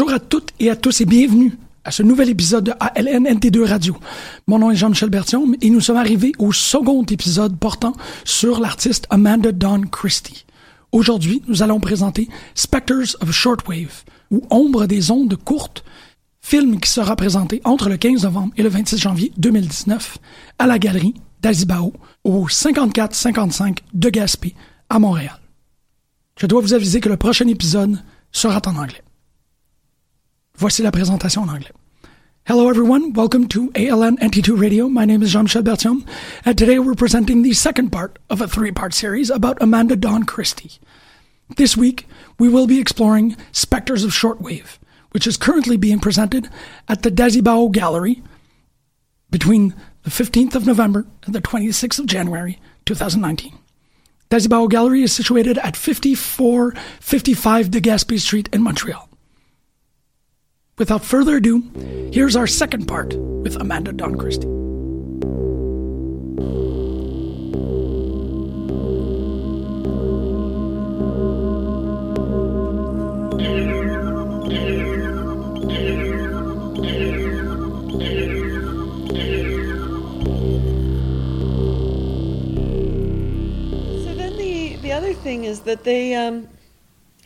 Bonjour à toutes et à tous et bienvenue à ce nouvel épisode de ALNNT2 Radio. Mon nom est Jean-Michel Bertium et nous sommes arrivés au second épisode portant sur l'artiste Amanda Dawn Christie. Aujourd'hui, nous allons présenter Spectres of Shortwave, ou Ombre des ondes courtes, film qui sera présenté entre le 15 novembre et le 26 janvier 2019 à la galerie d'Azibao au 5455 de Gaspé à Montréal. Je dois vous aviser que le prochain épisode sera en anglais. Voici la présentation en anglais. Hello everyone, welcome to ALN NT2 Radio. My name is Jean-Michel Bertium, and today we're presenting the second part of a three-part series about Amanda Dawn Christie. This week, we will be exploring Spectres of Shortwave, which is currently being presented at the Dazibao Gallery between the 15th of November and the 26th of January 2019. Dazibao Gallery is situated at 5455 de Gaspé Street in Montreal. Without further ado, here's our second part with Amanda Dawn Christie. So then the the other thing is that they um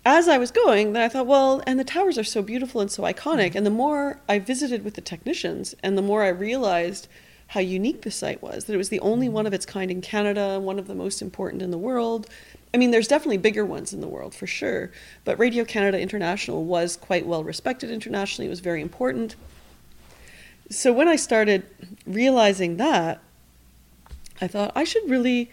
as I was going, then I thought, well, and the towers are so beautiful and so iconic. Mm. And the more I visited with the technicians, and the more I realized how unique the site was, that it was the only one mm. of its kind in Canada, one of the most important in the world. I mean, there's definitely bigger ones in the world for sure, but Radio Canada International was quite well respected internationally. It was very important. So when I started realizing that, I thought I should really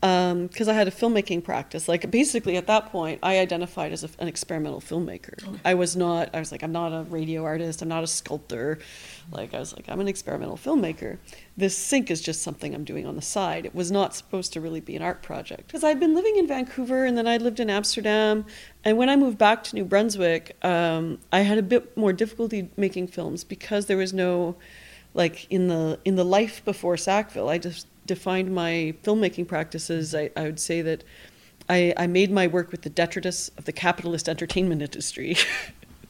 because I had a filmmaking practice. Like basically at that point, I identified as a, an experimental filmmaker. I was not. I was like, I'm not a radio artist. I'm not a sculptor. Like I was like, I'm an experimental filmmaker. This sink is just something I'm doing on the side. It was not supposed to really be an art project because I'd been living in Vancouver and then I lived in Amsterdam. And when I moved back to New Brunswick, um, I had a bit more difficulty making films because there was no, like in the in the life before Sackville, I just defined my filmmaking practices, I, I would say that I, I, made my work with the detritus of the capitalist entertainment industry.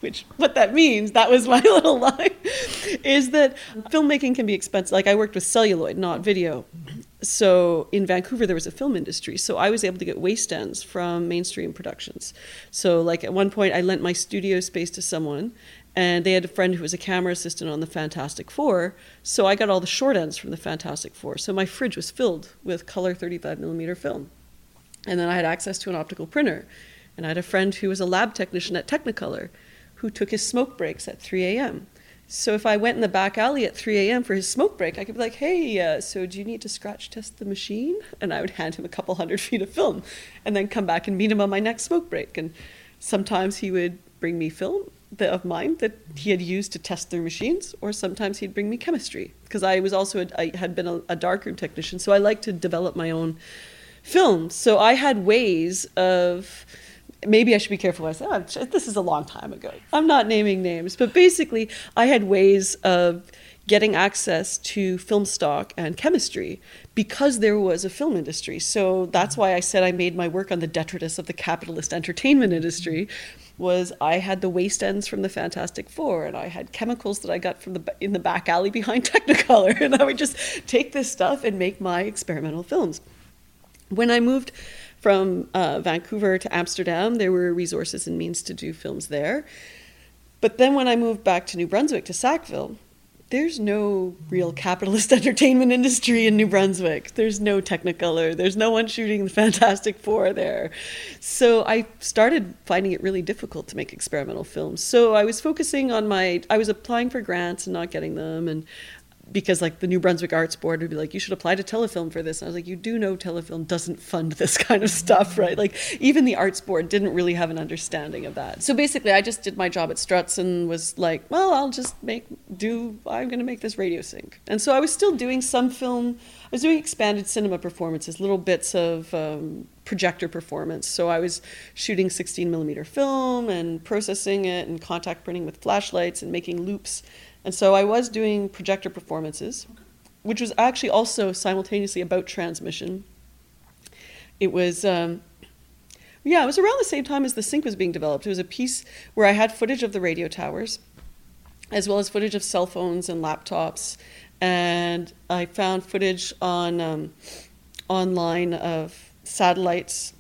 Which, what that means, that was my little line, is that filmmaking can be expensive. Like, I worked with celluloid, not video. So, in Vancouver, there was a film industry. So, I was able to get waste ends from mainstream productions. So, like, at one point, I lent my studio space to someone, and they had a friend who was a camera assistant on the Fantastic Four. So I got all the short ends from the Fantastic Four. So my fridge was filled with color 35 millimeter film. And then I had access to an optical printer. And I had a friend who was a lab technician at Technicolor who took his smoke breaks at 3 a.m. So if I went in the back alley at 3 a.m. for his smoke break, I could be like, hey, uh, so do you need to scratch test the machine? And I would hand him a couple hundred feet of film and then come back and meet him on my next smoke break. And sometimes he would bring me film of mine that he had used to test their machines, or sometimes he'd bring me chemistry because I was also a, I had been a, a darkroom technician, so I like to develop my own films. So I had ways of maybe I should be careful I say. Oh, this is a long time ago. I'm not naming names, but basically I had ways of getting access to film stock and chemistry because there was a film industry. So that's why I said I made my work on the detritus of the capitalist entertainment industry was I had the waste ends from the Fantastic Four and I had chemicals that I got from the in the back alley behind Technicolor and I would just take this stuff and make my experimental films. When I moved from uh, Vancouver to Amsterdam, there were resources and means to do films there. But then when I moved back to New Brunswick to Sackville, there's no real capitalist entertainment industry in New Brunswick. There's no Technicolor. There's no one shooting the Fantastic Four there. So I started finding it really difficult to make experimental films. So I was focusing on my, I was applying for grants and not getting them. And because like the New Brunswick Arts Board would be like, you should apply to Telefilm for this. And I was like, you do know Telefilm doesn't fund this kind of stuff, right? Like even the Arts Board didn't really have an understanding of that. So basically, I just did my job at Struts and was like, well, I'll just make do. I'm going to make this radio sink. And so I was still doing some film. I was doing expanded cinema performances, little bits of. Um, projector performance. So I was shooting 16 millimeter film and processing it and contact printing with flashlights and making loops and so I was doing projector performances, which was actually also simultaneously about transmission. It was, um, yeah, it was around the same time as the sink was being developed. It was a piece where I had footage of the radio towers, as well as footage of cell phones and laptops. And I found footage on um, online of satellites,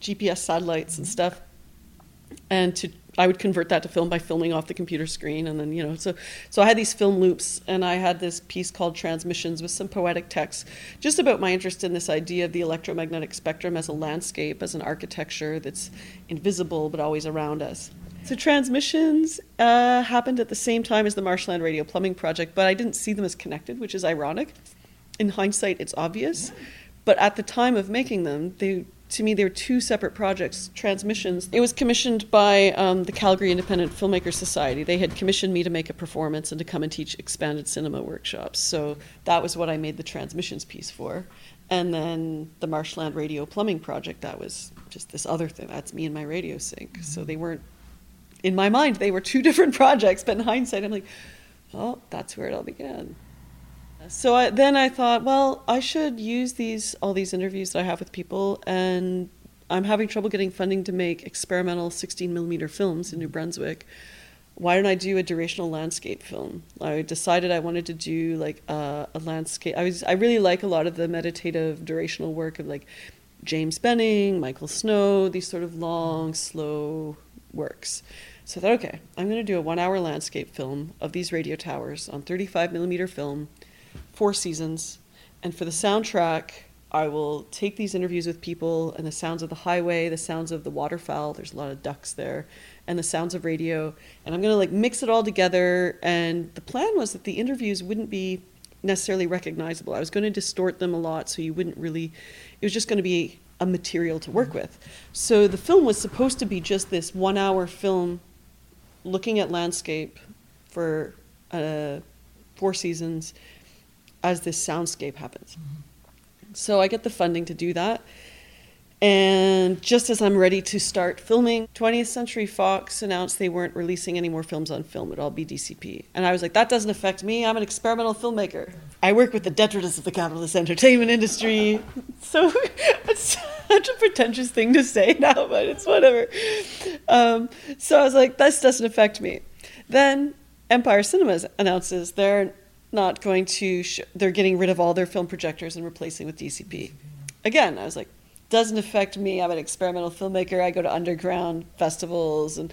GPS satellites and stuff, and to I would convert that to film by filming off the computer screen, and then you know, so so I had these film loops, and I had this piece called Transmissions with some poetic text, just about my interest in this idea of the electromagnetic spectrum as a landscape, as an architecture that's invisible but always around us. So transmissions uh, happened at the same time as the Marshland Radio Plumbing Project, but I didn't see them as connected, which is ironic. In hindsight, it's obvious, but at the time of making them, they to me, they were two separate projects, transmissions. It was commissioned by um, the Calgary Independent Filmmakers Society. They had commissioned me to make a performance and to come and teach expanded cinema workshops. So that was what I made the transmissions piece for. And then the Marshland Radio Plumbing Project, that was just this other thing. That's me and my radio sink. So they weren't, in my mind, they were two different projects, but in hindsight, I'm like, oh, that's where it all began. So I, then I thought, well, I should use these all these interviews that I have with people, and I'm having trouble getting funding to make experimental 16 millimeter films in New Brunswick. Why don't I do a durational landscape film? I decided I wanted to do like a, a landscape. I was I really like a lot of the meditative durational work of like James Benning, Michael Snow, these sort of long, slow works. So I thought, okay, I'm going to do a one hour landscape film of these radio towers on 35 millimeter film four seasons. And for the soundtrack, I will take these interviews with people and the sounds of the highway, the sounds of the waterfowl, there's a lot of ducks there, and the sounds of radio. And I'm going to like mix it all together. And the plan was that the interviews wouldn't be necessarily recognizable. I was going to distort them a lot so you wouldn't really, it was just going to be a material to work with. So the film was supposed to be just this one hour film looking at landscape for uh, four seasons as this soundscape happens. Mm-hmm. So I get the funding to do that. And just as I'm ready to start filming, 20th Century Fox announced they weren't releasing any more films on film. It'd all be DCP. And I was like, that doesn't affect me. I'm an experimental filmmaker. I work with the detritus of the capitalist entertainment industry. so it's such a pretentious thing to say now, but it's whatever. Um, so I was like, this doesn't affect me. Then Empire Cinemas announces they're not going to, sh- they're getting rid of all their film projectors and replacing with DCP. Again, I was like, doesn't affect me. I'm an experimental filmmaker. I go to underground festivals. And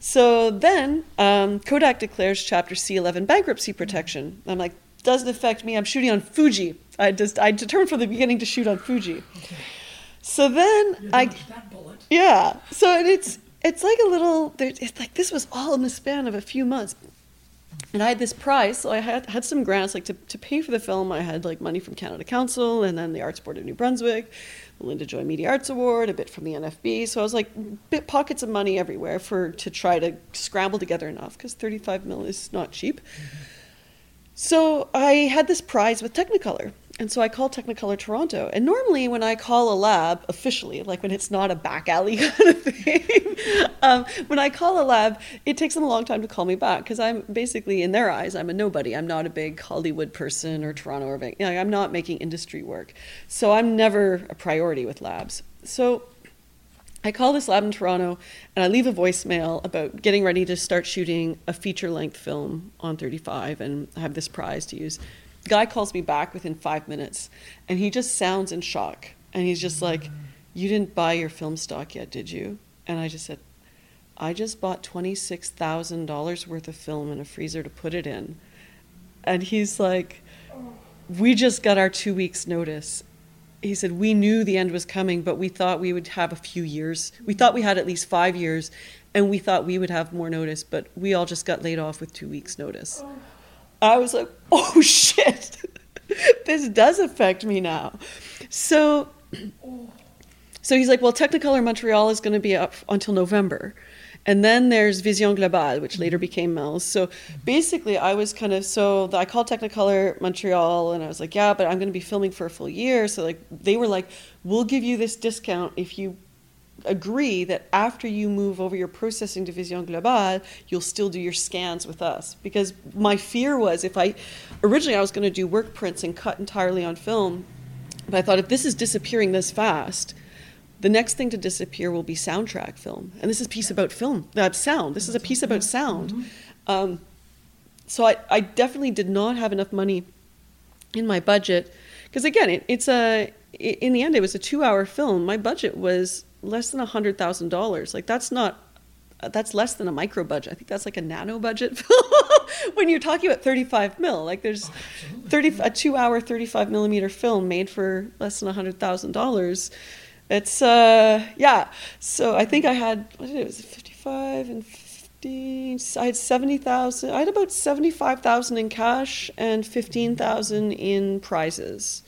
so then um, Kodak declares Chapter C11 bankruptcy protection. I'm like, doesn't affect me. I'm shooting on Fuji. I just I determined from the beginning to shoot on Fuji. Okay. So then I, yeah. So it's it's like a little. It's like this was all in the span of a few months. And I had this prize, so I had, had some grants, like to, to pay for the film. I had like money from Canada Council and then the Arts Board of New Brunswick, the Linda Joy Media Arts Award, a bit from the NFB. So I was like, bit pockets of money everywhere for to try to scramble together enough because 35 mil is not cheap. Mm-hmm. So I had this prize with Technicolor. And so I called Technicolor Toronto. And normally, when I call a lab officially, like when it's not a back alley kind of thing, um, when I call a lab, it takes them a long time to call me back because I'm basically, in their eyes, I'm a nobody. I'm not a big Hollywood person or Toronto or you I'm not making industry work. So I'm never a priority with labs. So I call this lab in Toronto and I leave a voicemail about getting ready to start shooting a feature length film on 35 and I have this prize to use guy calls me back within five minutes and he just sounds in shock and he's just like you didn't buy your film stock yet did you and i just said i just bought $26000 worth of film in a freezer to put it in and he's like, "We just got our two weeks notice." He said, "We knew the end was coming, but we thought we would have a few years. We thought we had at least five years, and we thought we would have more notice, but we all just got laid off with two weeks notice." Oh. I was like, "Oh shit, this does affect me now." So, so he's like, "Well, Technicolor Montreal is going to be up until November." And then there's Vision Globale, which later became Mel's. So basically, I was kind of so I called Technicolor Montreal, and I was like, "Yeah, but I'm going to be filming for a full year." So like they were like, "We'll give you this discount if you agree that after you move over your processing to Vision Globale, you'll still do your scans with us." Because my fear was if I originally I was going to do work prints and cut entirely on film, but I thought if this is disappearing this fast the next thing to disappear will be soundtrack film, and this is a piece about film, uh, sound. This is a piece about sound. Um, so I, I definitely did not have enough money in my budget because again, it, it's a in the end it was a two-hour film. My budget was less than a hundred thousand dollars. Like that's not that's less than a micro budget. I think that's like a nano budget when you're talking about 35 mil. Like there's 30 a two hour 35 millimeter film made for less than a hundred thousand dollars it's uh yeah so i think i had what did it, was it 55 and 50 i had 70000 i had about 75000 in cash and 15000 in prizes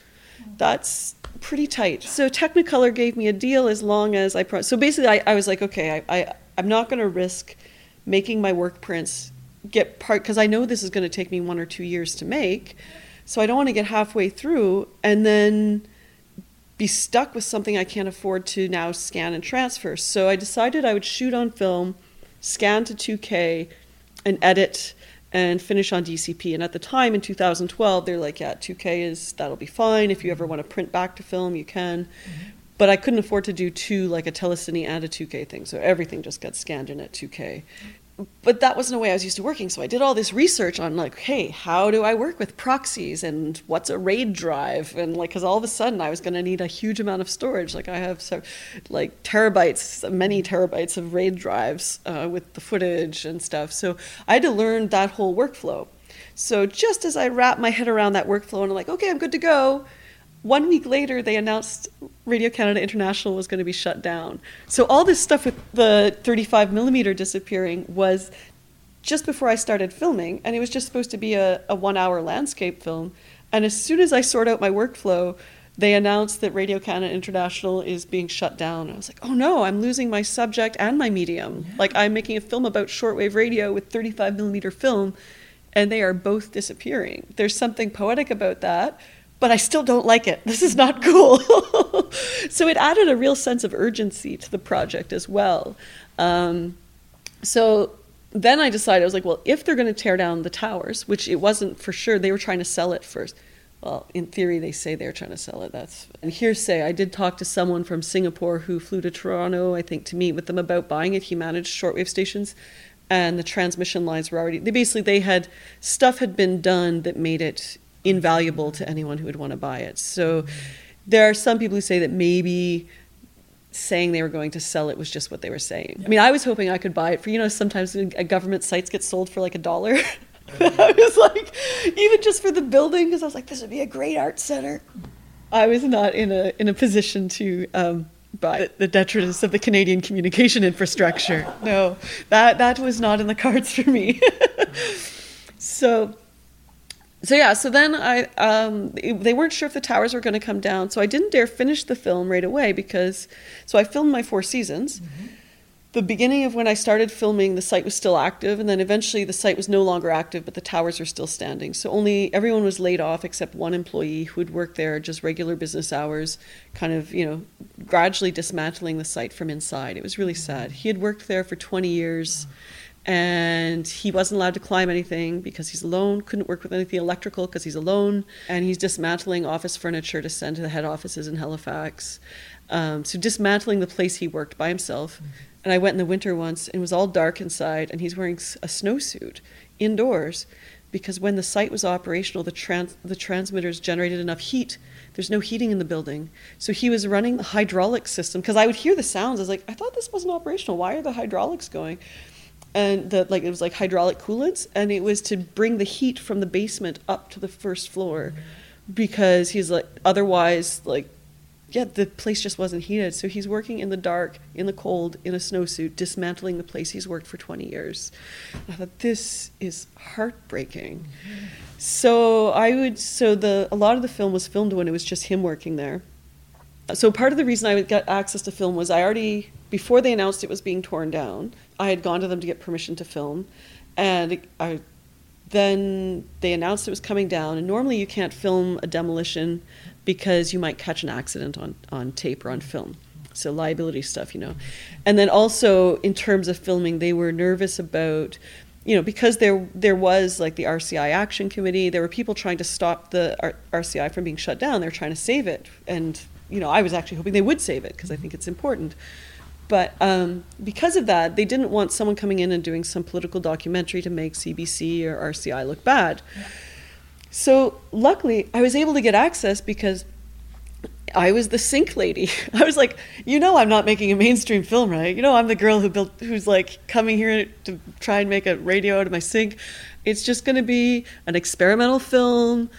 that's pretty tight so technicolor gave me a deal as long as i pro- so basically i, I was like okay I, I i'm not going to risk making my work prints get part because i know this is going to take me one or two years to make so i don't want to get halfway through and then be stuck with something I can't afford to now scan and transfer. So I decided I would shoot on film, scan to 2K, and edit and finish on DCP. And at the time in 2012, they're like, yeah, 2K is that'll be fine. If you ever want to print back to film, you can. Mm-hmm. But I couldn't afford to do two like a telecine and a 2K thing, so everything just got scanned in at 2K but that wasn't the way I was used to working. So I did all this research on like, hey, how do I work with proxies and what's a RAID drive? And like, because all of a sudden I was going to need a huge amount of storage. Like I have so, like terabytes, many terabytes of RAID drives uh, with the footage and stuff. So I had to learn that whole workflow. So just as I wrapped my head around that workflow and I'm like, okay, I'm good to go one week later, they announced Radio Canada International was going to be shut down. So all this stuff with the 35 millimeter disappearing was just before I started filming, and it was just supposed to be a, a one hour landscape film. And as soon as I sort out my workflow, they announced that Radio Canada International is being shut down. I was like, oh no, I'm losing my subject and my medium. Yeah. Like I'm making a film about shortwave radio with 35 millimeter film, and they are both disappearing. There's something poetic about that but I still don't like it. This is not cool. so it added a real sense of urgency to the project as well. Um, so then I decided, I was like, well, if they're going to tear down the towers, which it wasn't for sure, they were trying to sell it first. Well, in theory, they say they're trying to sell it. That's and hearsay. I did talk to someone from Singapore who flew to Toronto, I think, to meet with them about buying it. He managed shortwave stations, and the transmission lines were already. They basically they had stuff had been done that made it invaluable to anyone who would want to buy it. So there are some people who say that maybe saying they were going to sell it was just what they were saying. I mean, I was hoping I could buy it for, you know, sometimes government sites get sold for like a dollar. I was like, even just for the building, because I was like, this would be a great art center. I was not in a in a position to um, buy the detritus of the Canadian communication infrastructure. No, that that was not in the cards for me. so so yeah, so then I um, they weren't sure if the towers were going to come down, so I didn't dare finish the film right away because so I filmed my four seasons. Mm-hmm. The beginning of when I started filming, the site was still active, and then eventually the site was no longer active, but the towers were still standing. So only everyone was laid off except one employee who had worked there just regular business hours, kind of you know gradually dismantling the site from inside. It was really sad. He had worked there for 20 years. Mm-hmm and he wasn't allowed to climb anything because he's alone couldn't work with anything electrical because he's alone. And he's dismantling office furniture to send to the head offices in halifax. Um, so dismantling the place he worked by himself. Mm-hmm. and i went in the winter once and it was all dark inside and he's wearing a snowsuit indoors. Because when the site was operational the, trans- the transmitters generated enough heat there's no heating in the building. So he was running the hydraulic system because i would hear the sounds. I was like i thought this wasn't operational. Why are the hydraulics going and the like it was like hydraulic coolants, and it was to bring the heat from the basement up to the first floor, because he's like otherwise like yeah, the place just wasn't heated. So he's working in the dark, in the cold, in a snowsuit, dismantling the place he's worked for 20 years. I thought this is heartbreaking. So I would so the a lot of the film was filmed when it was just him working there. So part of the reason I got access to film was I already before they announced it was being torn down, I had gone to them to get permission to film, and I then they announced it was coming down. And normally you can't film a demolition because you might catch an accident on, on tape or on film. So liability stuff, you know. And then also in terms of filming, they were nervous about, you know, because there there was like the RCI Action Committee, there were people trying to stop the R- RCI from being shut down. They're trying to save it, and you know, I was actually hoping they would save it because I think it's important. But um, because of that, they didn't want someone coming in and doing some political documentary to make CBC or RCI look bad. So luckily, I was able to get access because I was the sink lady. I was like, you know, I'm not making a mainstream film, right? You know, I'm the girl who built, who's like coming here to try and make a radio out of my sink. It's just going to be an experimental film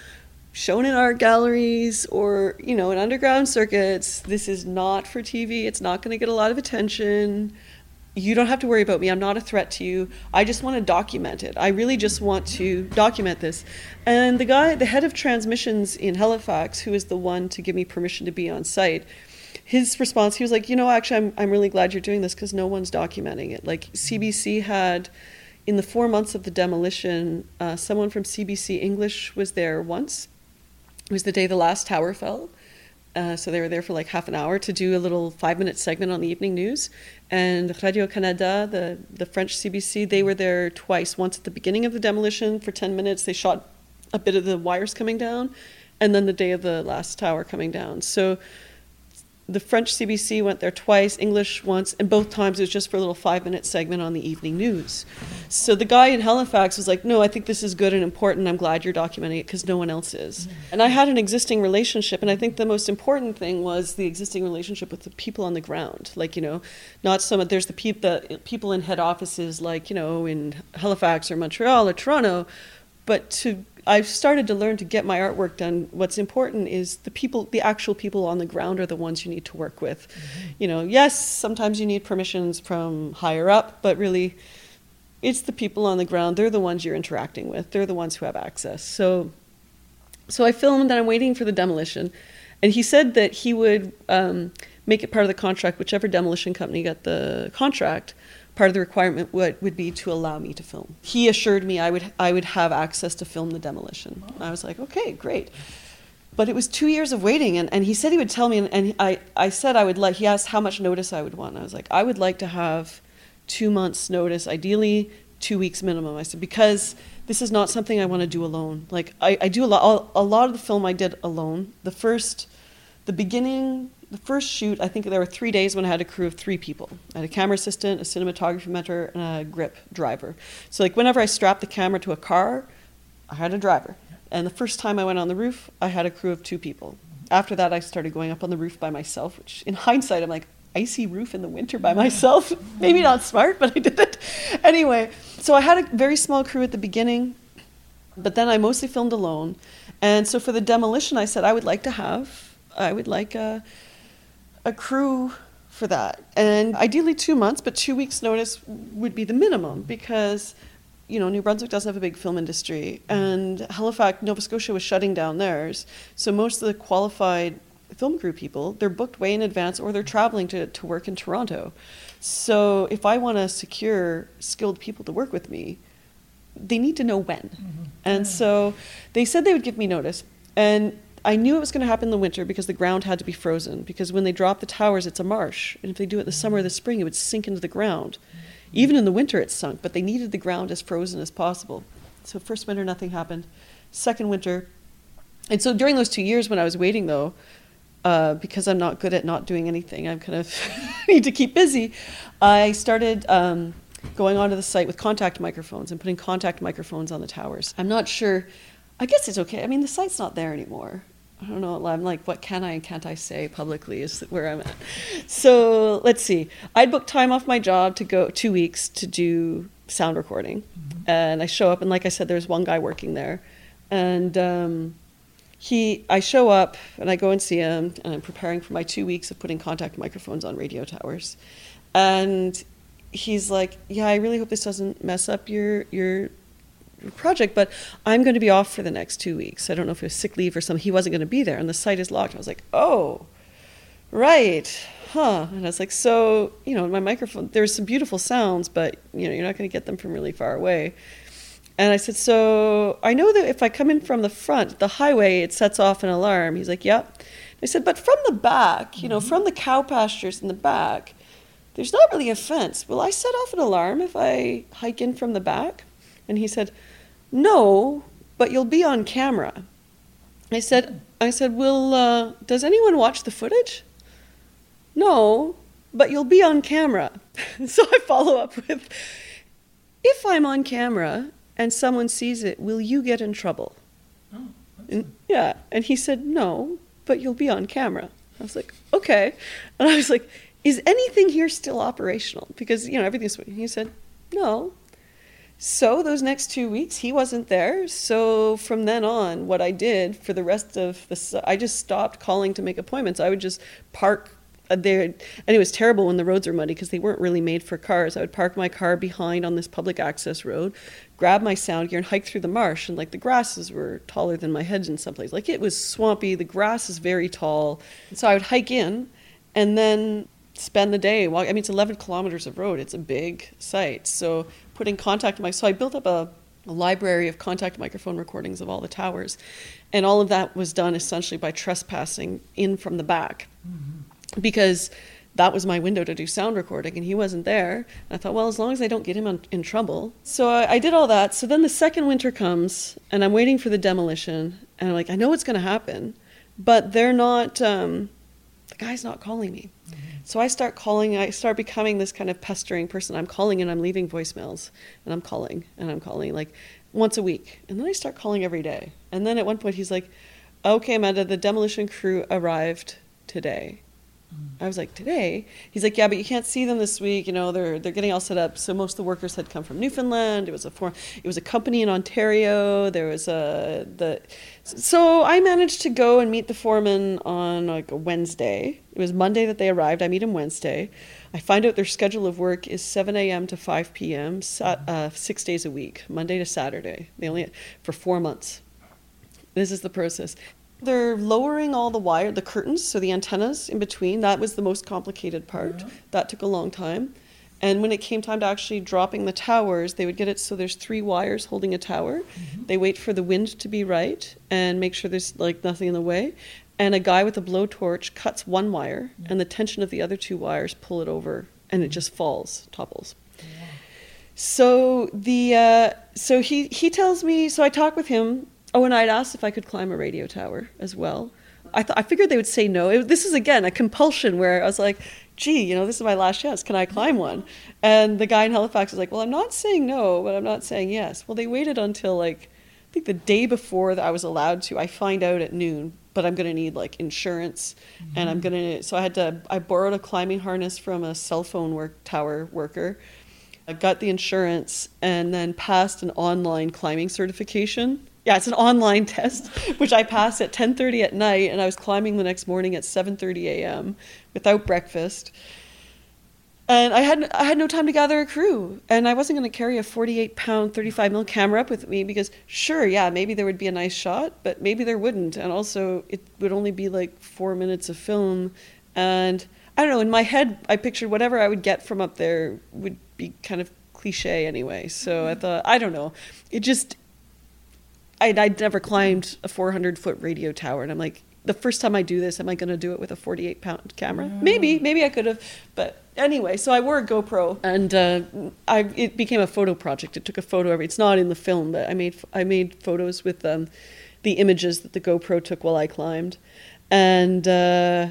shown in art galleries or you know in underground circuits. This is not for TV. It's not going to get a lot of attention you don't have to worry about me. I'm not a threat to you. I just want to document it. I really just want to document this. And the guy, the head of transmissions in Halifax, who is the one to give me permission to be on site, his response, he was like, you know, actually, I'm, I'm really glad you're doing this because no one's documenting it. Like CBC had, in the four months of the demolition, uh, someone from CBC English was there once. It was the day the last tower fell. Uh, so they were there for like half an hour to do a little five minute segment on the evening news. And Radio Canada, the, the French CBC, they were there twice. Once at the beginning of the demolition for 10 minutes, they shot a bit of the wires coming down, and then the day of the last tower coming down. So the French CBC went there twice, English once, and both times it was just for a little five minute segment on the evening news. So the guy in Halifax was like, No, I think this is good and important. I'm glad you're documenting it because no one else is. Mm-hmm. And I had an existing relationship, and I think the most important thing was the existing relationship with the people on the ground. Like, you know, not some of, there's the, peop, the people in head offices, like, you know, in Halifax or Montreal or Toronto, but to I've started to learn to get my artwork done. What's important is the people, the actual people on the ground are the ones you need to work with. Mm-hmm. You know, yes, sometimes you need permissions from higher up, but really, it's the people on the ground. They're the ones you're interacting with. They're the ones who have access. So, so I filmed and I'm waiting for the demolition, and he said that he would um, make it part of the contract, whichever demolition company got the contract part of the requirement would, would be to allow me to film. He assured me I would I would have access to film the demolition. I was like, okay, great. But it was two years of waiting, and, and he said he would tell me, and, and I, I said I would like, he asked how much notice I would want. I was like, I would like to have two months' notice, ideally two weeks minimum. I said, because this is not something I want to do alone. Like, I, I do a lot, a lot of the film I did alone. The first, the beginning the first shoot, I think there were three days when I had a crew of three people. I had a camera assistant, a cinematography mentor, and a grip driver. So like whenever I strapped the camera to a car, I had a driver. And the first time I went on the roof, I had a crew of two people. After that, I started going up on the roof by myself, which in hindsight, I'm like, icy roof in the winter by myself. Maybe not smart, but I did it. Anyway, so I had a very small crew at the beginning, but then I mostly filmed alone. And so for the demolition, I said I would like to have, I would like a, a crew for that. And ideally two months, but two weeks' notice would be the minimum because, you know, New Brunswick doesn't have a big film industry. And Halifax, Nova Scotia was shutting down theirs. So most of the qualified film crew people, they're booked way in advance or they're traveling to, to work in Toronto. So if I want to secure skilled people to work with me, they need to know when. Mm-hmm. And so they said they would give me notice. And I knew it was going to happen in the winter because the ground had to be frozen. Because when they drop the towers, it's a marsh. And if they do it in the summer or the spring, it would sink into the ground. Even in the winter, it sunk, but they needed the ground as frozen as possible. So, first winter, nothing happened. Second winter, and so during those two years when I was waiting, though, uh, because I'm not good at not doing anything, I'm kind of need to keep busy. I started um, going onto the site with contact microphones and putting contact microphones on the towers. I'm not sure. I guess it's okay. I mean, the site's not there anymore. I don't know. I'm like, what can I and can't I say publicly is where I'm at. So let's see. I'd booked time off my job to go two weeks to do sound recording. And I show up, and like I said, there's one guy working there, and um, he, I show up, and I go and see him, and I'm preparing for my two weeks of putting contact microphones on radio towers, and he's like, "Yeah, I really hope this doesn't mess up your your." Project but i'm going to be off for the next two weeks. I don't know if it was sick leave or something. He wasn't going to be there and the site is locked. I was like oh right huh. And i was like so you know my microphone there's some beautiful sounds but you know you're not going to get them from really far away. And i said so i know that if i come in from the front the highway it sets off an alarm. He's like yep. I said but from the back you know mm-hmm. from the cow pastures in the back there's not really a fence. Will i set off an alarm if i hike in from the back? And he said no but you'll be on camera i said i said will uh, does anyone watch the footage no, but you'll be on camera. so I follow up with If I'm on camera and someone sees it, will you get in trouble? Oh, And, yeah. And he said, No, but you'll be on camera. I was like, Okay. And I was like, Is anything here still operational? Because, you know, everything's. He said, No. So those next two weeks, he wasn't there. So from then on, what I did for the rest of the, I just stopped calling to make appointments. I would just park uh, there, and it was terrible when the roads were muddy because they weren't really made for cars. I would park my car behind on this public access road, grab my sound gear, and hike through the marsh. And like the grasses were taller than my head in some places. Like it was swampy. The grass is very tall. So I would hike in, and then spend the day walk. I mean, it's 11 kilometers of road. It's a big site. So putting contact mic. So I built up a, a library of contact microphone recordings of all the towers, and all of that was done essentially by trespassing in from the back, because that was my window to do sound recording, and he wasn't there. And I thought, well, as long as I don't get him on, in trouble. So I, I did all that. So then the second winter comes, and I'm waiting for the demolition, and I'm like, I know it's going to happen, but they're not. Um, the guy's not calling me. So I start calling, I start becoming this kind of pestering person. I'm calling and I'm leaving voicemails and I'm calling and I'm calling like once a week. And then I start calling every day. And then at one point he's like, okay, Amanda, the demolition crew arrived today. Mm. I was like, today? He's like, yeah, but you can't see them this week. You know, they're they're getting all set up. So most of the workers had come from Newfoundland. It was a for, it was a company in Ontario. There was a the. So I managed to go and meet the foreman on like a Wednesday. It was Monday that they arrived. I meet him Wednesday. I find out their schedule of work is 7 a.m. to 5 p.m. Uh, six days a week, Monday to Saturday. They only for four months. This is the process. They're lowering all the wire, the curtains, so the antennas in between. That was the most complicated part. That took a long time. And when it came time to actually dropping the towers, they would get it so there's three wires holding a tower. Mm-hmm. They wait for the wind to be right and make sure there's like nothing in the way. And a guy with a blowtorch cuts one wire, mm-hmm. and the tension of the other two wires pull it over, and it mm-hmm. just falls, topples. So the uh, so he he tells me. So I talk with him. Oh, and I'd asked if I could climb a radio tower as well. I thought I figured they would say no. It, this is again a compulsion where I was like, "Gee, you know, this is my last chance. Can I climb one?" And the guy in Halifax was like, "Well, I'm not saying no, but I'm not saying yes." Well, they waited until like I think the day before that I was allowed to. I find out at noon, but I'm going to need like insurance, and I'm mm-hmm. going to. So I had to. I borrowed a climbing harness from a cell phone work tower worker. I got the insurance and then passed an online climbing certification. Yeah, it's an online test, which I passed at 10:30 at night, and I was climbing the next morning at 7:30 a.m. without breakfast. And I had I had no time to gather a crew, and I wasn't going to carry a 48 pound 35 mil camera up with me because sure, yeah, maybe there would be a nice shot, but maybe there wouldn't, and also it would only be like four minutes of film, and I don't know. In my head, I pictured whatever I would get from up there would be kind of cliche anyway. So I mm-hmm. thought I don't know. It just I'd, I'd never climbed a 400 foot radio tower, and I'm like, the first time I do this, am I going to do it with a 48 pound camera? Maybe, maybe I could have, but anyway. So I wore a GoPro, and uh, I it became a photo project. It took a photo every. It's not in the film, but I made I made photos with um, the images that the GoPro took while I climbed, and uh,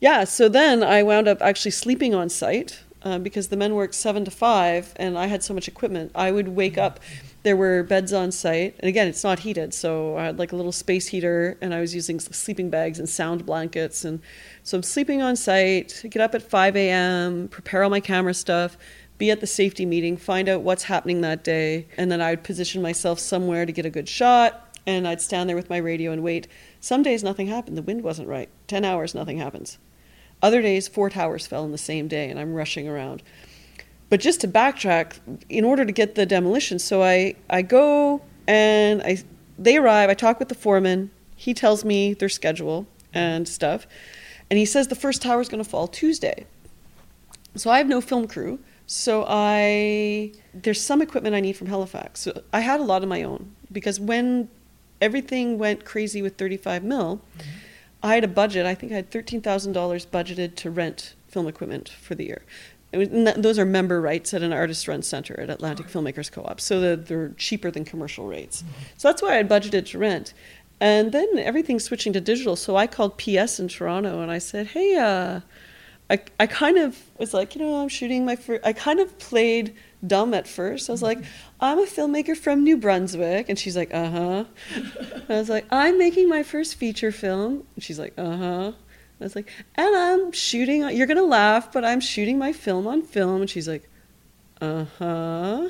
yeah. So then I wound up actually sleeping on site uh, because the men worked seven to five, and I had so much equipment. I would wake up. There were beds on site, and again, it's not heated, so I had like a little space heater, and I was using sleeping bags and sound blankets, and so I'm sleeping on site. Get up at 5 a.m., prepare all my camera stuff, be at the safety meeting, find out what's happening that day, and then I would position myself somewhere to get a good shot, and I'd stand there with my radio and wait. Some days nothing happened. The wind wasn't right. 10 hours, nothing happens. Other days, four towers fell in the same day, and I'm rushing around. But just to backtrack, in order to get the demolition, so I, I go and I they arrive. I talk with the foreman. He tells me their schedule and stuff, and he says the first tower is going to fall Tuesday. So I have no film crew. So I there's some equipment I need from Halifax. So I had a lot of my own because when everything went crazy with 35 mil, mm-hmm. I had a budget. I think I had thirteen thousand dollars budgeted to rent film equipment for the year. Was, those are member rights at an artist-run center at Atlantic Filmmakers Co-op, so the, they're cheaper than commercial rates. Mm-hmm. So that's why I had budgeted to rent. And then everything's switching to digital. So I called PS in Toronto and I said, "Hey, uh, I I kind of was like, you know, I'm shooting my first. I kind of played dumb at first. I was like, I'm a filmmaker from New Brunswick. And she's like, uh huh. I was like, I'm making my first feature film. And she's like, uh huh. I was like, and I'm shooting, you're going to laugh, but I'm shooting my film on film. And she's like, uh huh.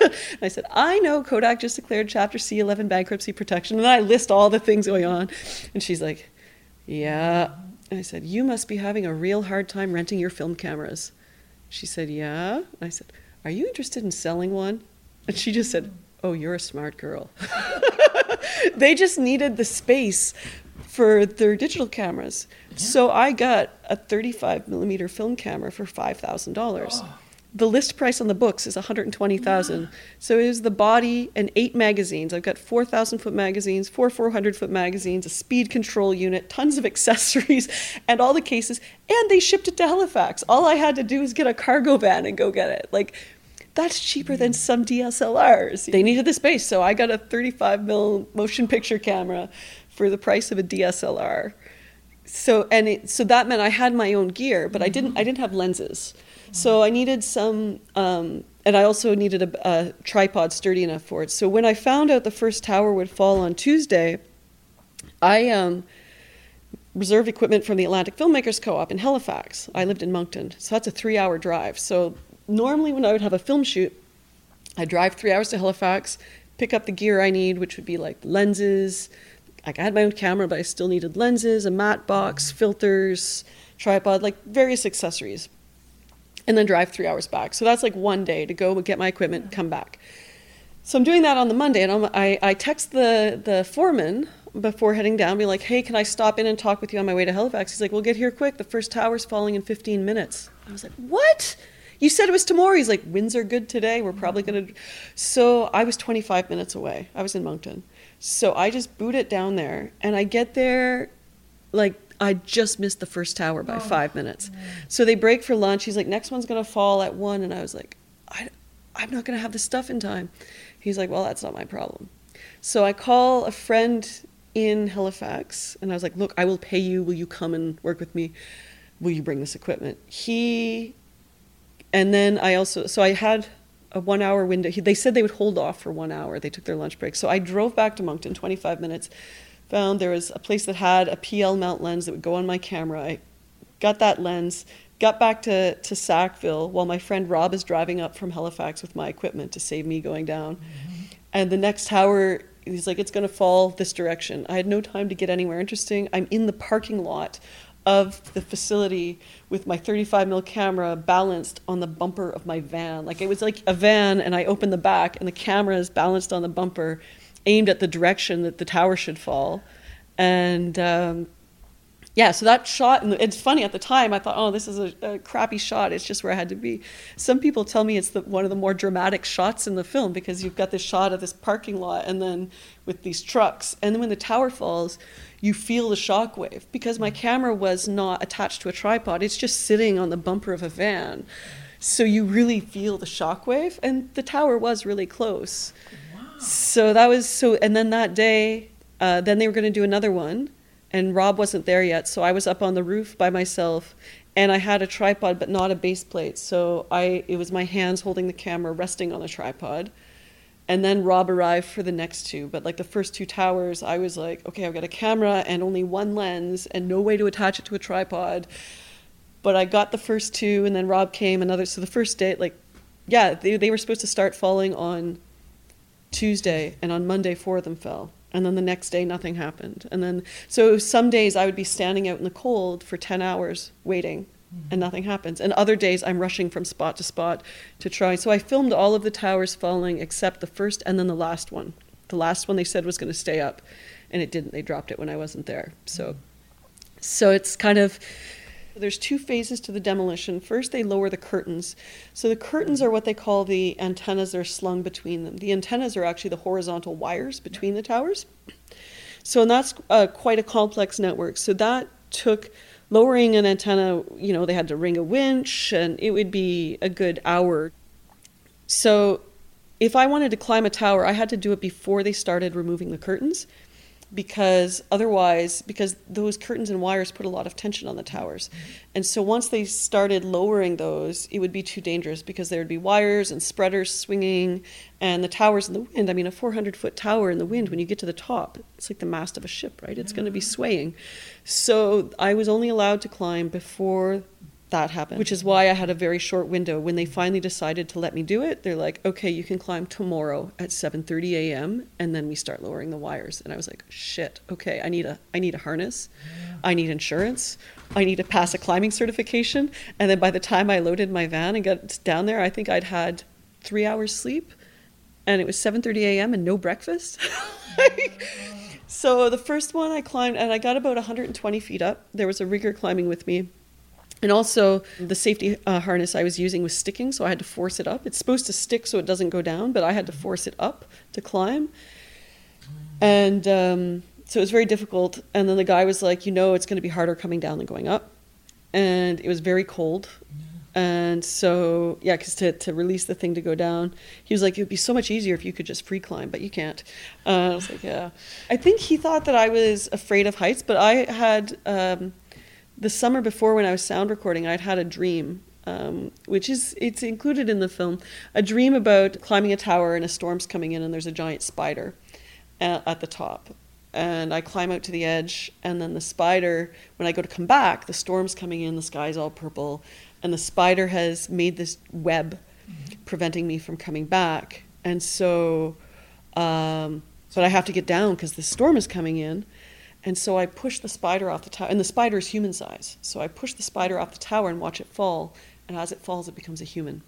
I said, I know Kodak just declared Chapter C11 bankruptcy protection. And I list all the things going on. And she's like, yeah. And I said, You must be having a real hard time renting your film cameras. She said, Yeah. And I said, are you interested in selling one? And she just said, Oh, you're a smart girl. they just needed the space for their digital cameras. Yeah. So I got a 35 millimeter film camera for $5,000. Oh the list price on the books is 120,000. So it is the body and eight magazines. I've got 4,000 foot magazines, four 400 foot magazines, a speed control unit, tons of accessories, and all the cases. And they shipped it to Halifax. All I had to do was get a cargo van and go get it. Like, that's cheaper than mm. some DSLRs. They needed the space, so I got a 35 mil motion picture camera for the price of a DSLR. So and it, so that meant I had my own gear, but I didn't. Mm. I didn't have lenses. So I needed some, um, and I also needed a, a, tripod sturdy enough for it. So when I found out the first tower would fall on Tuesday, I um, reserved equipment from the Atlantic Filmmakers Co-op in Halifax. I lived in Moncton, so that's a three-hour drive. So normally when I would have a film shoot, I'd drive three hours to Halifax, pick up the gear I need, which would be like lenses. Like I had my own camera, but I still needed lenses, a matte box, filters, tripod, like various accessories and then drive three hours back. So that's like one day to go get my equipment, come back. So I'm doing that on the Monday, and I'm, i I, text the, the foreman before heading down, be like, hey, can I stop in and talk with you on my way to Halifax? He's like, well, get here quick. The first tower's falling in 15 minutes. I was like, what? You said it was tomorrow. He's like, winds are good today. We're probably going to. So I was 25 minutes away. I was in Moncton. So I just boot it down there, and I get there like I just missed the first tower by oh, five minutes. Man. So they break for lunch. He's like, next one's going to fall at one. And I was like, I, I'm not going to have the stuff in time. He's like, well, that's not my problem. So I call a friend in Halifax and I was like, look, I will pay you. Will you come and work with me? Will you bring this equipment? He, and then I also, so I had a one hour window. He, they said they would hold off for one hour. They took their lunch break. So I drove back to Moncton, 25 minutes found there was a place that had a PL mount lens that would go on my camera. I got that lens, got back to, to Sackville while my friend Rob is driving up from Halifax with my equipment to save me going down. Mm-hmm. And the next tower, he's like, it's going to fall this direction. I had no time to get anywhere interesting. I'm in the parking lot of the facility with my 35 mil camera balanced on the bumper of my van. Like it was like a van, and I opened the back, and the camera is balanced on the bumper aimed at the direction that the tower should fall. And um, yeah, so that shot, and it's funny at the time, I thought, oh, this is a, a, crappy shot. It's just where I had to be. Some people tell me it's the, one of the more dramatic shots in the film because you've got this shot of this parking lot and then with these trucks. And then when the tower falls, you feel the shock wave because my camera was not attached to a tripod, it's just sitting on the bumper of a van. So you really feel the shock wave, and the tower was really close. So that was so, and then that day, uh, then they were going to do another one, and Rob wasn't there yet, so I was up on the roof by myself, and I had a tripod but not a base plate, so I it was my hands holding the camera, resting on the tripod, and then Rob arrived for the next two. But like the first two towers, I was like, okay, I've got a camera and only one lens and no way to attach it to a tripod. But I got the first two, and then Rob came another. So the first day, like yeah, they, they were supposed to start falling on Tuesday, and on Monday, four of them fell. And then the next day, nothing happened. And then, so some days I would be standing out in the cold for 10 hours waiting, and mm-hmm. nothing happens. And other days I'm rushing from spot to spot to try. So I filmed all of the towers falling except the first and then the last one. The last one they said was going to stay up, and it didn't. They dropped it when I wasn't there. So, mm-hmm. so it's kind of there's two phases to the demolition. First, they lower the curtains. So the curtains are what they call the antennas that are slung between them. The antennas are actually the horizontal wires between the towers. So and that's uh, quite a complex network. So that took lowering an antenna. You know, they had to ring a winch, and it would be a good hour. So if I wanted to climb a tower, I had to do it before they started removing the curtains because otherwise because those curtains and wires put a lot of tension on the towers. And so once they started lowering those it would be too dangerous because there would be wires and spreaders swinging and the towers in the wind. I mean a 400 foot tower in the wind when you get to the top it's like the mast of a ship right? It's going to be mm-hmm. swaying. So i was only allowed to climb before that happened, which is why I had a very short window. When they finally decided to let me do it, they're like, "Okay, you can climb tomorrow at 7:30 a.m." and then we start lowering the wires. And I was like, "Shit, okay, I need a I need a harness. I need insurance. I need to pass a climbing certification." And then by the time I loaded my van and got down there, I think I'd had 3 hours sleep and it was 7:30 a.m. and no breakfast. so the first one I climbed and I got about 120 feet up. There was a rigger climbing with me and also, the safety uh, harness I was using was sticking, so I had to force it up. It's supposed to stick so it doesn't go down, but I had to force it up to climb. And um, so it was very difficult. And then the guy was like, You know, it's going to be harder coming down than going up. And it was very cold. And so, yeah, because to, to release the thing to go down, he was like, It would be so much easier if you could just free climb, but you can't. Uh, I was like, Yeah. I think he thought that I was afraid of heights, but I had. Um, the summer before when I was sound recording, I'd had a dream, um, which is it's included in the film, a dream about climbing a tower and a storm's coming in and there's a giant spider at, at the top. And I climb out to the edge, and then the spider, when I go to come back, the storm's coming in, the sky's all purple, and the spider has made this web preventing me from coming back. And so, um, but I have to get down because the storm is coming in. And so I push the spider off the tower, and the spider is human size. So I push the spider off the tower and watch it fall, and as it falls, it becomes a human.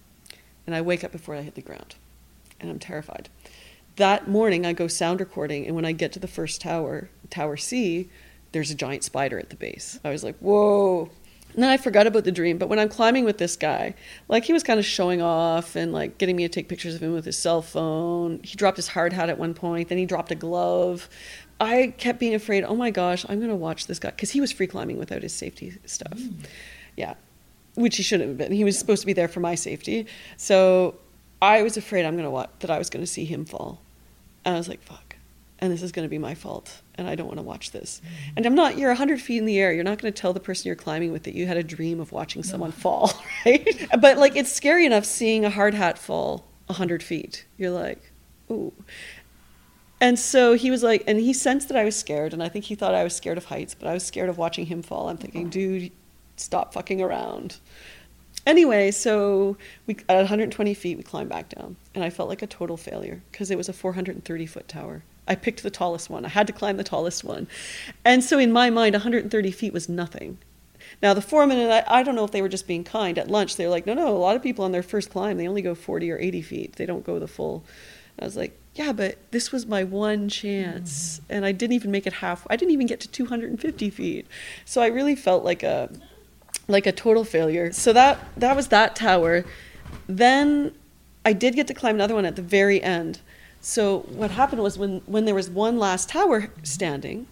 And I wake up before I hit the ground, and I'm terrified. That morning, I go sound recording, and when I get to the first tower, Tower C, there's a giant spider at the base. I was like, whoa. And then I forgot about the dream. But when I'm climbing with this guy, like he was kind of showing off and like getting me to take pictures of him with his cell phone. He dropped his hard hat at one point, then he dropped a glove. I kept being afraid, oh my gosh, I'm going to watch this guy. Because he was free climbing without his safety stuff. Mm. Yeah. Which he shouldn't have been. He was supposed to be there for my safety. So I was afraid I'm going to watch, that I was going to see him fall. And I was like, fuck. And this is going to be my fault. And I don't want to watch this. Mm. And I'm not, you're 100 feet in the air. You're not going to tell the person you're climbing with that you had a dream of watching someone fall, right? but like, it's scary enough seeing a hard hat fall 100 feet. You're like, ooh. And so he was like, and he sensed that I was scared, and I think he thought I was scared of heights, but I was scared of watching him fall. I'm thinking, dude, stop fucking around. Anyway, so we at 120 feet, we climbed back down, and I felt like a total failure because it was a 430 foot tower. I picked the tallest one. I had to climb the tallest one, and so in my mind, 130 feet was nothing. Now the foreman and I, I don't know if they were just being kind. At lunch, they're like, no, no, a lot of people on their first climb, they only go 40 or 80 feet. They don't go the full. I was like, yeah, but this was my one chance, mm-hmm. and I didn't even make it half. I didn't even get to 250 feet, so I really felt like a like a total failure. So that that was that tower. Then I did get to climb another one at the very end. So what happened was when when there was one last tower standing,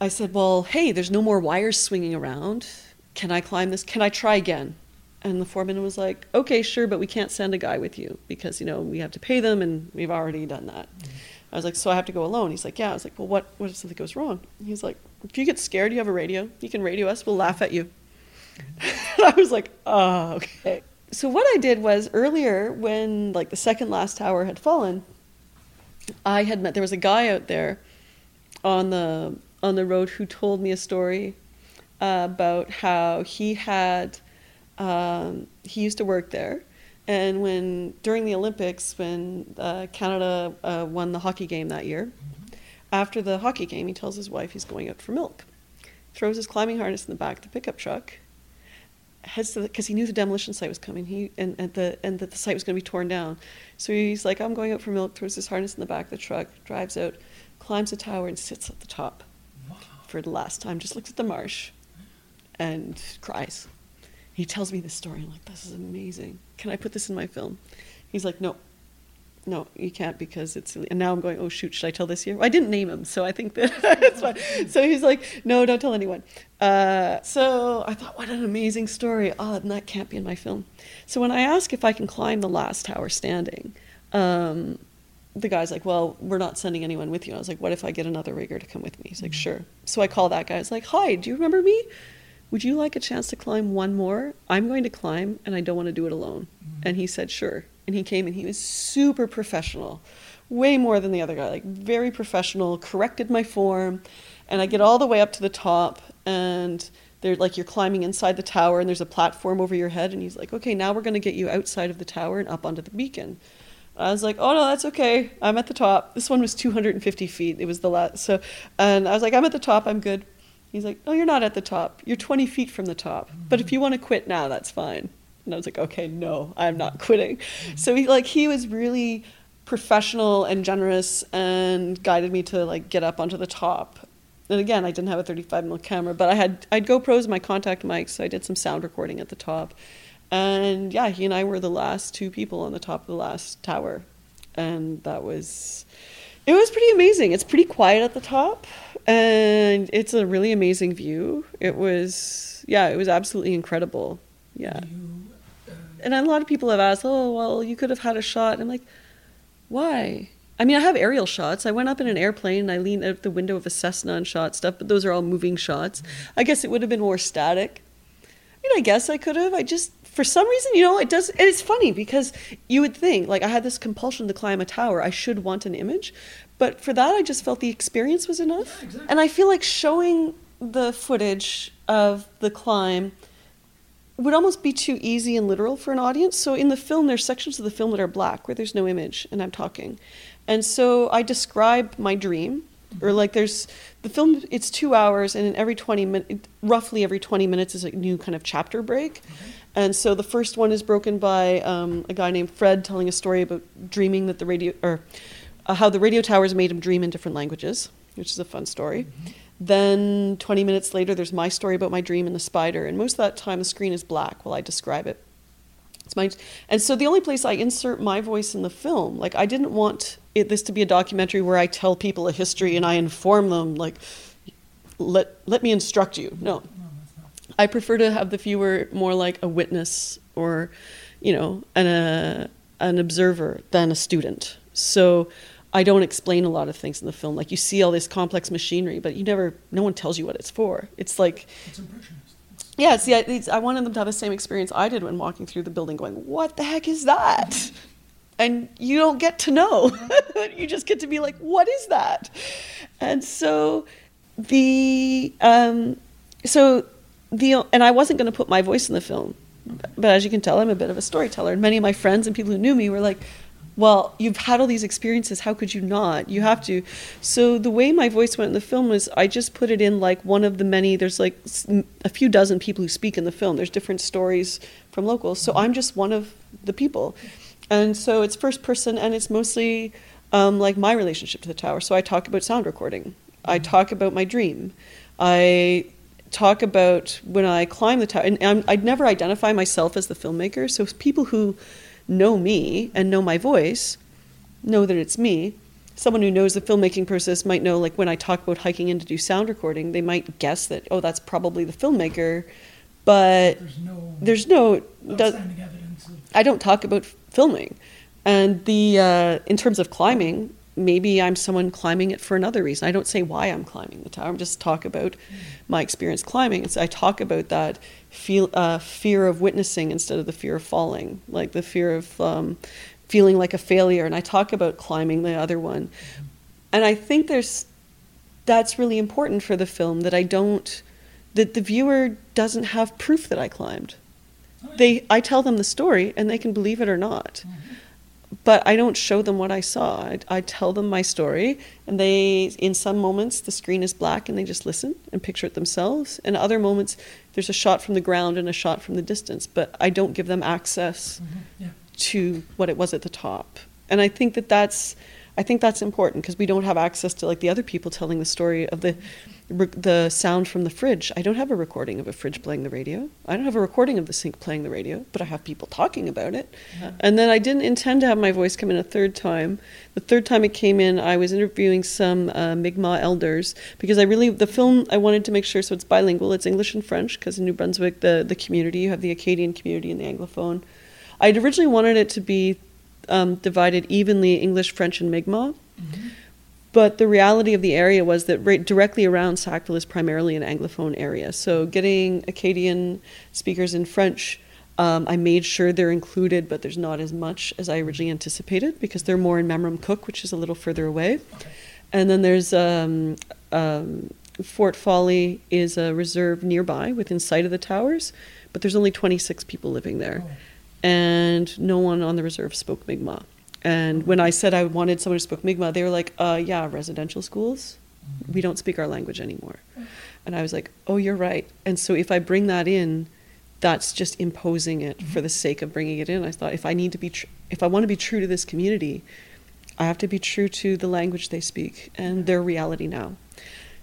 I said, "Well, hey, there's no more wires swinging around. Can I climb this? Can I try again?" And the foreman was like, okay, sure, but we can't send a guy with you because, you know, we have to pay them and we've already done that. Mm-hmm. I was like, so I have to go alone. He's like, yeah. I was like, well, what, what if something goes wrong? He's like, if you get scared, you have a radio. You can radio us. We'll laugh at you. Mm-hmm. I was like, oh, okay. So what I did was earlier when like the second last tower had fallen, I had met, there was a guy out there on the, on the road who told me a story uh, about how he had um, he used to work there, And when during the Olympics, when uh, Canada uh, won the hockey game that year, after the hockey game, he tells his wife he's going out for milk. Throws his climbing harness in the back of the pickup truck, heads to because he knew the demolition site was coming. He and, and the and that the site was going to be torn down. So he's like, I'm going out for milk. Throws his harness in the back of the truck, drives out, climbs the tower, and sits at the top for the last time. Just looks at the marsh, and cries. He tells me this story. I'm like, this is amazing. Can I put this in my film? He's like, no, no, you can't because it's. And now I'm going, oh shoot, should I tell this here? I didn't name him, so I think that it's fine. So he's like, no, don't tell anyone. Uh, so I thought, what an amazing story. Oh, and that can't be in my film. So when I ask if I can climb the last tower standing, um, the guy's like, well, we're not sending anyone with you. And I was like, what if I get another rigger to come with me? He's like, sure. So I call that guy. I was like, hi, do you remember me? Would you like a chance to climb one more? I'm going to climb and I don't want to do it alone. Mm-hmm. And he said, sure. And he came and he was super professional, way more than the other guy, like very professional, corrected my form. And I get all the way up to the top and they're like, you're climbing inside the tower and there's a platform over your head. And he's like, okay, now we're going to get you outside of the tower and up onto the beacon. I was like, oh no, that's okay. I'm at the top. This one was 250 feet. It was the last. So, and I was like, I'm at the top. I'm good. He's like, Oh, you're not at the top. You're 20 feet from the top. But if you want to quit now, that's fine. And I was like, okay, no, I'm not quitting. So he like he was really professional and generous and guided me to like get up onto the top. And again, I didn't have a 35 mm camera, but I had I had GoPros, my contact mics, so I did some sound recording at the top. And yeah, he and I were the last two people on the top of the last tower, and that was it was pretty amazing. It's pretty quiet at the top, and it's a really amazing view. It was, yeah, it was absolutely incredible. Yeah. Uh, and a lot of people have asked, oh, well, you could have had a shot. And I'm like, why? I mean, I have aerial shots. I went up in an airplane and I leaned out the window of a Cessna and shot stuff, but those are all moving shots. Mm-hmm. I guess it would have been more static. I guess I could have. I just, for some reason, you know, it does. It's funny because you would think, like, I had this compulsion to climb a tower. I should want an image. But for that, I just felt the experience was enough. Yeah, exactly. And I feel like showing the footage of the climb would almost be too easy and literal for an audience. So in the film, there's sections of the film that are black where there's no image and I'm talking. And so I describe my dream, or like there's the film. It's two hours, and in every twenty minutes, roughly every twenty minutes, is a new kind of chapter break. And so the first one is broken by um, a guy named Fred telling a story about dreaming that the radio or uh, how the radio towers made him dream in different languages, which is a fun story. Then 20 minutes later, there's my story about my dream and the spider. And most of that time, the screen is black while I describe it. It's my, and so the only place I insert my voice in the film, like I didn't want it, this to be a documentary where I tell people a history and I inform them, like, let, let me instruct you. No. I prefer to have the viewer more like a witness or, you know, an, an observer than a student. So I don't explain a lot of things in the film. Like you see all this complex machinery, but you never, no one tells you what it's for. It's like, It's impressionist. Yeah, see, it's, I wanted them to have the same experience I did when walking through the building, going, "What the heck is that?" And you don't get to know. you just get to be like, "What is that?" And so the um, so the and I wasn't going to put my voice in the film, but as you can tell, I'm a bit of a storyteller. And many of my friends and people who knew me were like, well, you've had all these experiences. How could you not? You have to. So the way my voice went in the film was I just put it in like one of the many. There's like a few dozen people who speak in the film. There's different stories from locals. So I'm just one of the people, and so it's first person and it's mostly um, like my relationship to the tower. So I talk about sound recording. I talk about my dream. I talk about when I climb the tower, and I'd never identify myself as the filmmaker. So people who know me and know my voice know that it's me. Someone who knows the filmmaking process might know, like when I talk about hiking in to do sound recording, they might guess that, oh, that's probably the filmmaker. But there's no there's no, does, outstanding evidence of I don't talk about filming. And the uh, in terms of climbing, maybe I'm someone climbing it for another reason. I don't say why I'm climbing the tower. I just talk about my experience climbing. It's, I talk about that feel, uh, fear of witnessing instead of the fear of falling, like the fear of um, feeling like a failure. And I talk about climbing the other one. And I think there's that's really important for the film that I don't that the viewer doesn't have proof that I climbed. they I tell them the story and they can believe it or not. But I don't show them what I saw. I, I tell them my story, and they, in some moments, the screen is black and they just listen and picture it themselves. And other moments, there's a shot from the ground and a shot from the distance. But I don't give them access mm-hmm. Yeah. to what it was at the top. And I think that that's I think that's important because we don't have access to like the other people telling the story of the the sound from the fridge. I don't have a recording of a fridge playing the radio. I don't have a recording of the sink playing the radio, but I have people talking about it. And then I didn't intend to have my voice come in a third time. The third time it came in, I was interviewing some uh, Mi'kmaq elders because I really the film I wanted to make sure so it's bilingual. It's English and French because in New Brunswick the the community you have the Acadian community and the Anglophone. I'd originally wanted it to be um, divided evenly English, French, and Mi'kmaq. But the reality of the area was that right directly around Sackville is primarily an Anglophone area. So getting Acadian speakers in French, um, I made sure they're included, but there's not as much as I originally anticipated because they're more in Memramcook, which is a little further away. And then there's um, um, Fort Folly is a reserve nearby within sight of the towers, but there's only 26 people living there. And no one on the reserve spoke Mi'kmaq. And when I said I wanted someone who spoke Mi'kmaq, they were like, uh, yeah, residential schools, we don't speak our language anymore. And I was like, oh, you're right. And so if I bring that in, that's just imposing it for the sake of bringing it in. I thought if I need to be, tr- if I want to be true to this community, I have to be true to the language they speak and their reality now.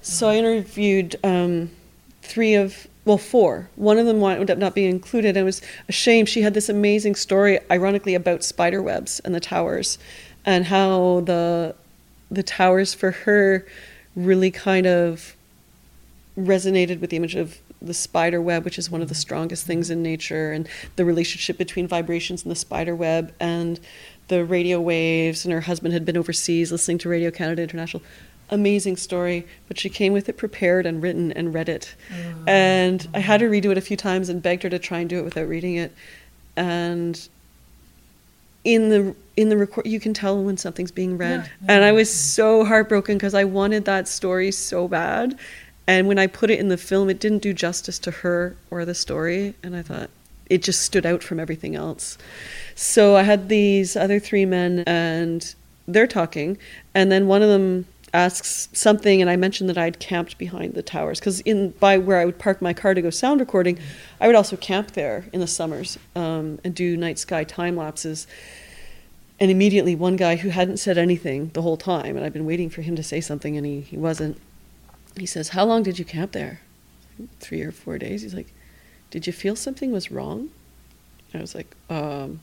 So I interviewed um, three of, well, four. One of them wound up not being included. It was a shame. She had this amazing story, ironically, about spider webs and the towers, and how the the towers for her really kind of resonated with the image of the spider web, which is one of the strongest things in nature, and the relationship between vibrations and the spider web and the radio waves. And her husband had been overseas listening to Radio Canada International. Amazing story, but she came with it prepared and written and read it. Oh. And I had her redo it a few times and begged her to try and do it without reading it. And in the in the record you can tell when something's being read. Yeah, and i was so heartbroken because i wanted that story so bad. And when i put it in the film it didn't do justice to her or the story. And i thought it just stood out from everything else. So i had these other three men and they're talking. And then one of them asks something and i mentioned that i'd camped behind the towers because in by where i would park my car to go sound recording i would also camp there in the summers um, and do night sky time lapses. And immediately one guy who hadn't said anything the whole time and i'd been waiting for him to say something and he, he wasn't he says how long did you camp there? Three or four days. He's like did you feel something was wrong? I was like um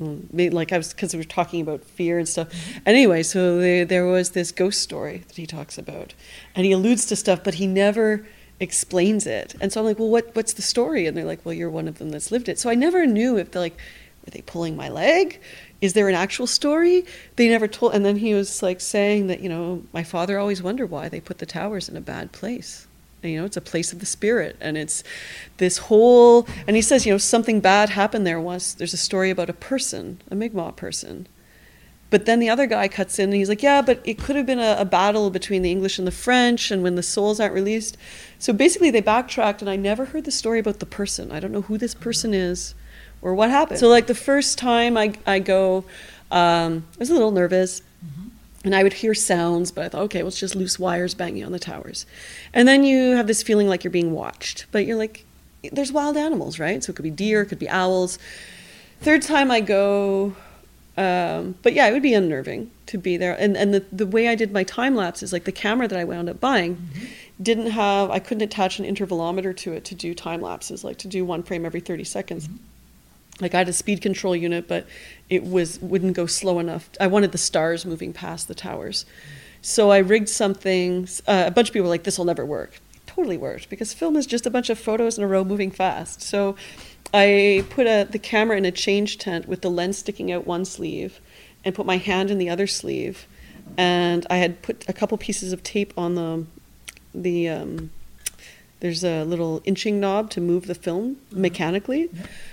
like I was because we were talking about fear and stuff. And anyway, so there, there was this ghost story that he talks about, and he alludes to stuff, but he never explains it. And so I'm like, well, what what's the story? And they're like, well, you're one of them that's lived it. So I never knew if they're like, were they pulling my leg? Is there an actual story? They never told. And then he was like saying that you know my father always wondered why they put the towers in a bad place. You know, it's a place of the spirit, and it's this whole. And he says, you know, something bad happened there once. There's a story about a person, a Mi'kmaq person. But then the other guy cuts in and he's like, yeah, but it could have been a, a battle between the English and the French, and when the souls aren't released. So basically, they backtracked, and I never heard the story about the person. I don't know who this person is or what happened. So, like, the first time I, I go, um, I was a little nervous. And I would hear sounds, but I thought, okay, well, it's just loose wires banging on the towers. And then you have this feeling like you're being watched, but you're like, there's wild animals, right? So it could be deer, it could be owls. Third time I go, um, but yeah, it would be unnerving to be there. And and the, the way I did my time lapse is like the camera that I wound up buying didn't have, I couldn't attach an intervalometer to it to do time lapses, like to do one frame every 30 seconds like I had a speed control unit, but it was wouldn't go slow enough. I wanted the stars moving past the towers, so I rigged something. Uh, a bunch of people were like, "This will never work." It totally worked because film is just a bunch of photos in a row moving fast. So I put a, the camera in a change tent with the lens sticking out one sleeve, and put my hand in the other sleeve, and I had put a couple pieces of tape on the the um, there's a little inching knob to move the film mechanically.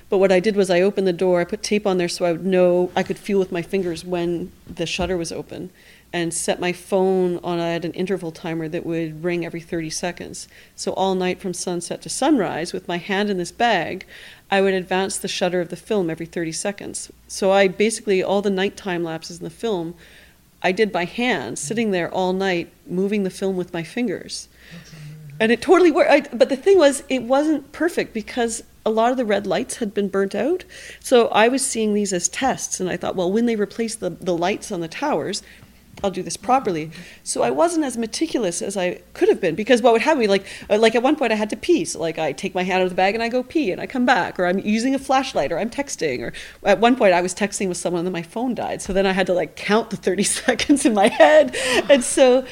But what I did was I opened the door, I put tape on there so I would know, I could feel with my fingers when the shutter was open and set my phone on, I had an interval timer that would ring every 30 seconds. So all night from sunset to sunrise, with my hand in this bag, I would advance the shutter of the film every 30 seconds. So I basically, all the nighttime lapses in the film, I did by hand, sitting there all night, moving the film with my fingers. And it totally worked. I, but the thing was, it wasn't perfect because a lot of the red lights had been burnt out. So I was seeing these as tests, and I thought, well, when they replace the, the lights on the towers, I'll do this properly. So I wasn't as meticulous as I could have been because what would happen, like, uh, like at one point I had to pee. So like I take my hand out of the bag and I go pee and I come back, or I'm using a flashlight, or I'm texting, or at one point I was texting with someone and then my phone died. So then I had to like count the 30 seconds in my head, and so.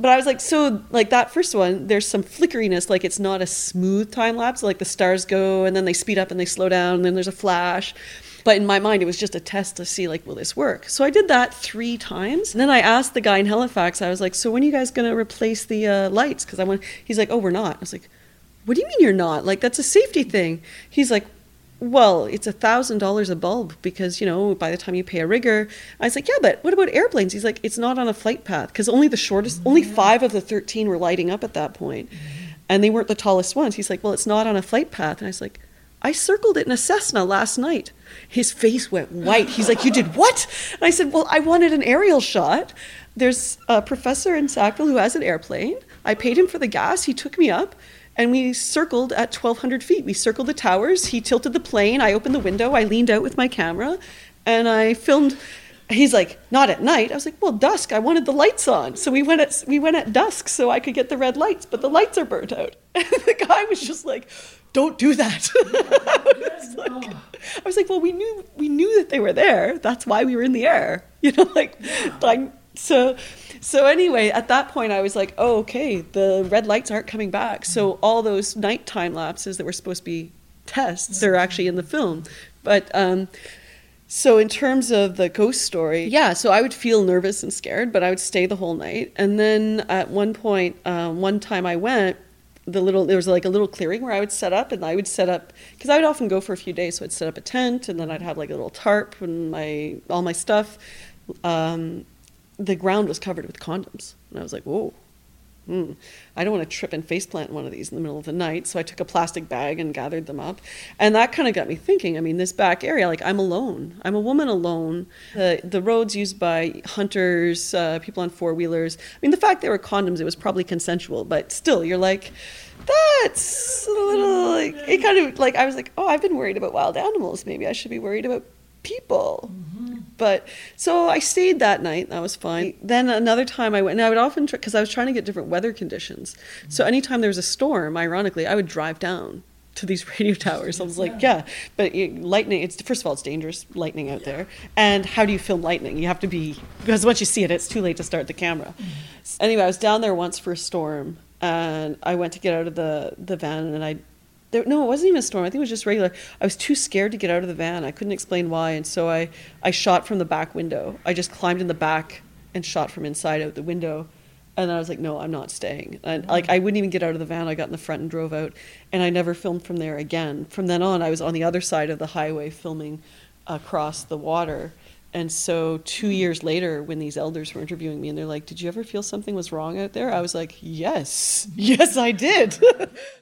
But I was like, so like that first one, there's some flickeriness, like it's not a smooth time lapse. Like the stars go and then they speed up and they slow down, and then there's a flash. But in my mind, it was just a test to see, like, will this work? So I did that three times. And then I asked the guy in Halifax, I was like, so when are you guys going to replace the uh, lights? Because I want, he's like, oh, we're not. I was like, what do you mean you're not? Like, that's a safety thing. He's like, well, it's a thousand dollars a bulb because you know by the time you pay a rigger. I was like, yeah, but what about airplanes? He's like, it's not on a flight path because only the shortest, only mm-hmm. five of the thirteen were lighting up at that point, mm-hmm. and they weren't the tallest ones. He's like, well, it's not on a flight path, and I was like, I circled it in a Cessna last night. His face went white. He's like, You did what? And I said, Well, I wanted an aerial shot. There's a professor in Sackville who has an airplane. I paid him for the gas. He took me up and we circled at 1,200 feet. We circled the towers. He tilted the plane. I opened the window. I leaned out with my camera and I filmed. He's like, not at night. I was like, well, dusk. I wanted the lights on, so we went at we went at dusk so I could get the red lights, but the lights are burnt out. And the guy was just like, don't do that. I, was like, oh. I was like, well, we knew we knew that they were there. That's why we were in the air. You know, like, like so. So anyway, at that point, I was like, oh, okay, the red lights aren't coming back. So all those nighttime lapses that were supposed to be tests, they're actually in the film. But um, so in terms of the ghost story, yeah, so I would feel nervous and scared, but I would stay the whole night. And then at one point, um, one time I went the little there was like a little clearing where I would set up and I would set up because I would often go for a few days so I'd set up a tent and then I'd have like a little tarp and my all my stuff um, the ground was covered with condoms. And I was like whoa. Hmm, I don't want to trip and faceplant one of these in the middle of the night. So I took a plastic bag and gathered them up. And that kind of got me thinking. I mean this back area like I'm alone. I'm a woman alone. The the roads used by hunters uh, people on four wheelers I mean the fact there were condoms it was probably consensual but still you're like that's a little like it kind of like I was like, oh, I've been worried about wild animals. Maybe I should be worried about people. Mm-hmm. But so I stayed that night. That was fine. Then another time I went, and I would often because I was trying to get different weather conditions. Mm-hmm. So anytime there was a storm, ironically, I would drive down to these radio towers. I was like, yeah, but lightning. It's first of all, it's dangerous lightning out there. And how do you film lightning? You have to be because once you see it, it's too late to start the camera. Mm-hmm. Anyway, I was down there once for a storm and I went to get out of the the van, and I there, no, it wasn't even a storm. I think it was just regular. I was too scared to get out of the van. I couldn't explain why, and so I I shot from the back window. I just climbed in the back and shot from inside out the window. And I was like, no, I'm not staying. And like, mm. I wouldn't even get out of the van. I got in the front and drove out, and I never filmed from there again. From then on, I was on the other side of the highway filming across the water. And so two years later, when these elders were interviewing me and they're like, Did you ever feel something was wrong out there? I was like, Yes, yes, I did.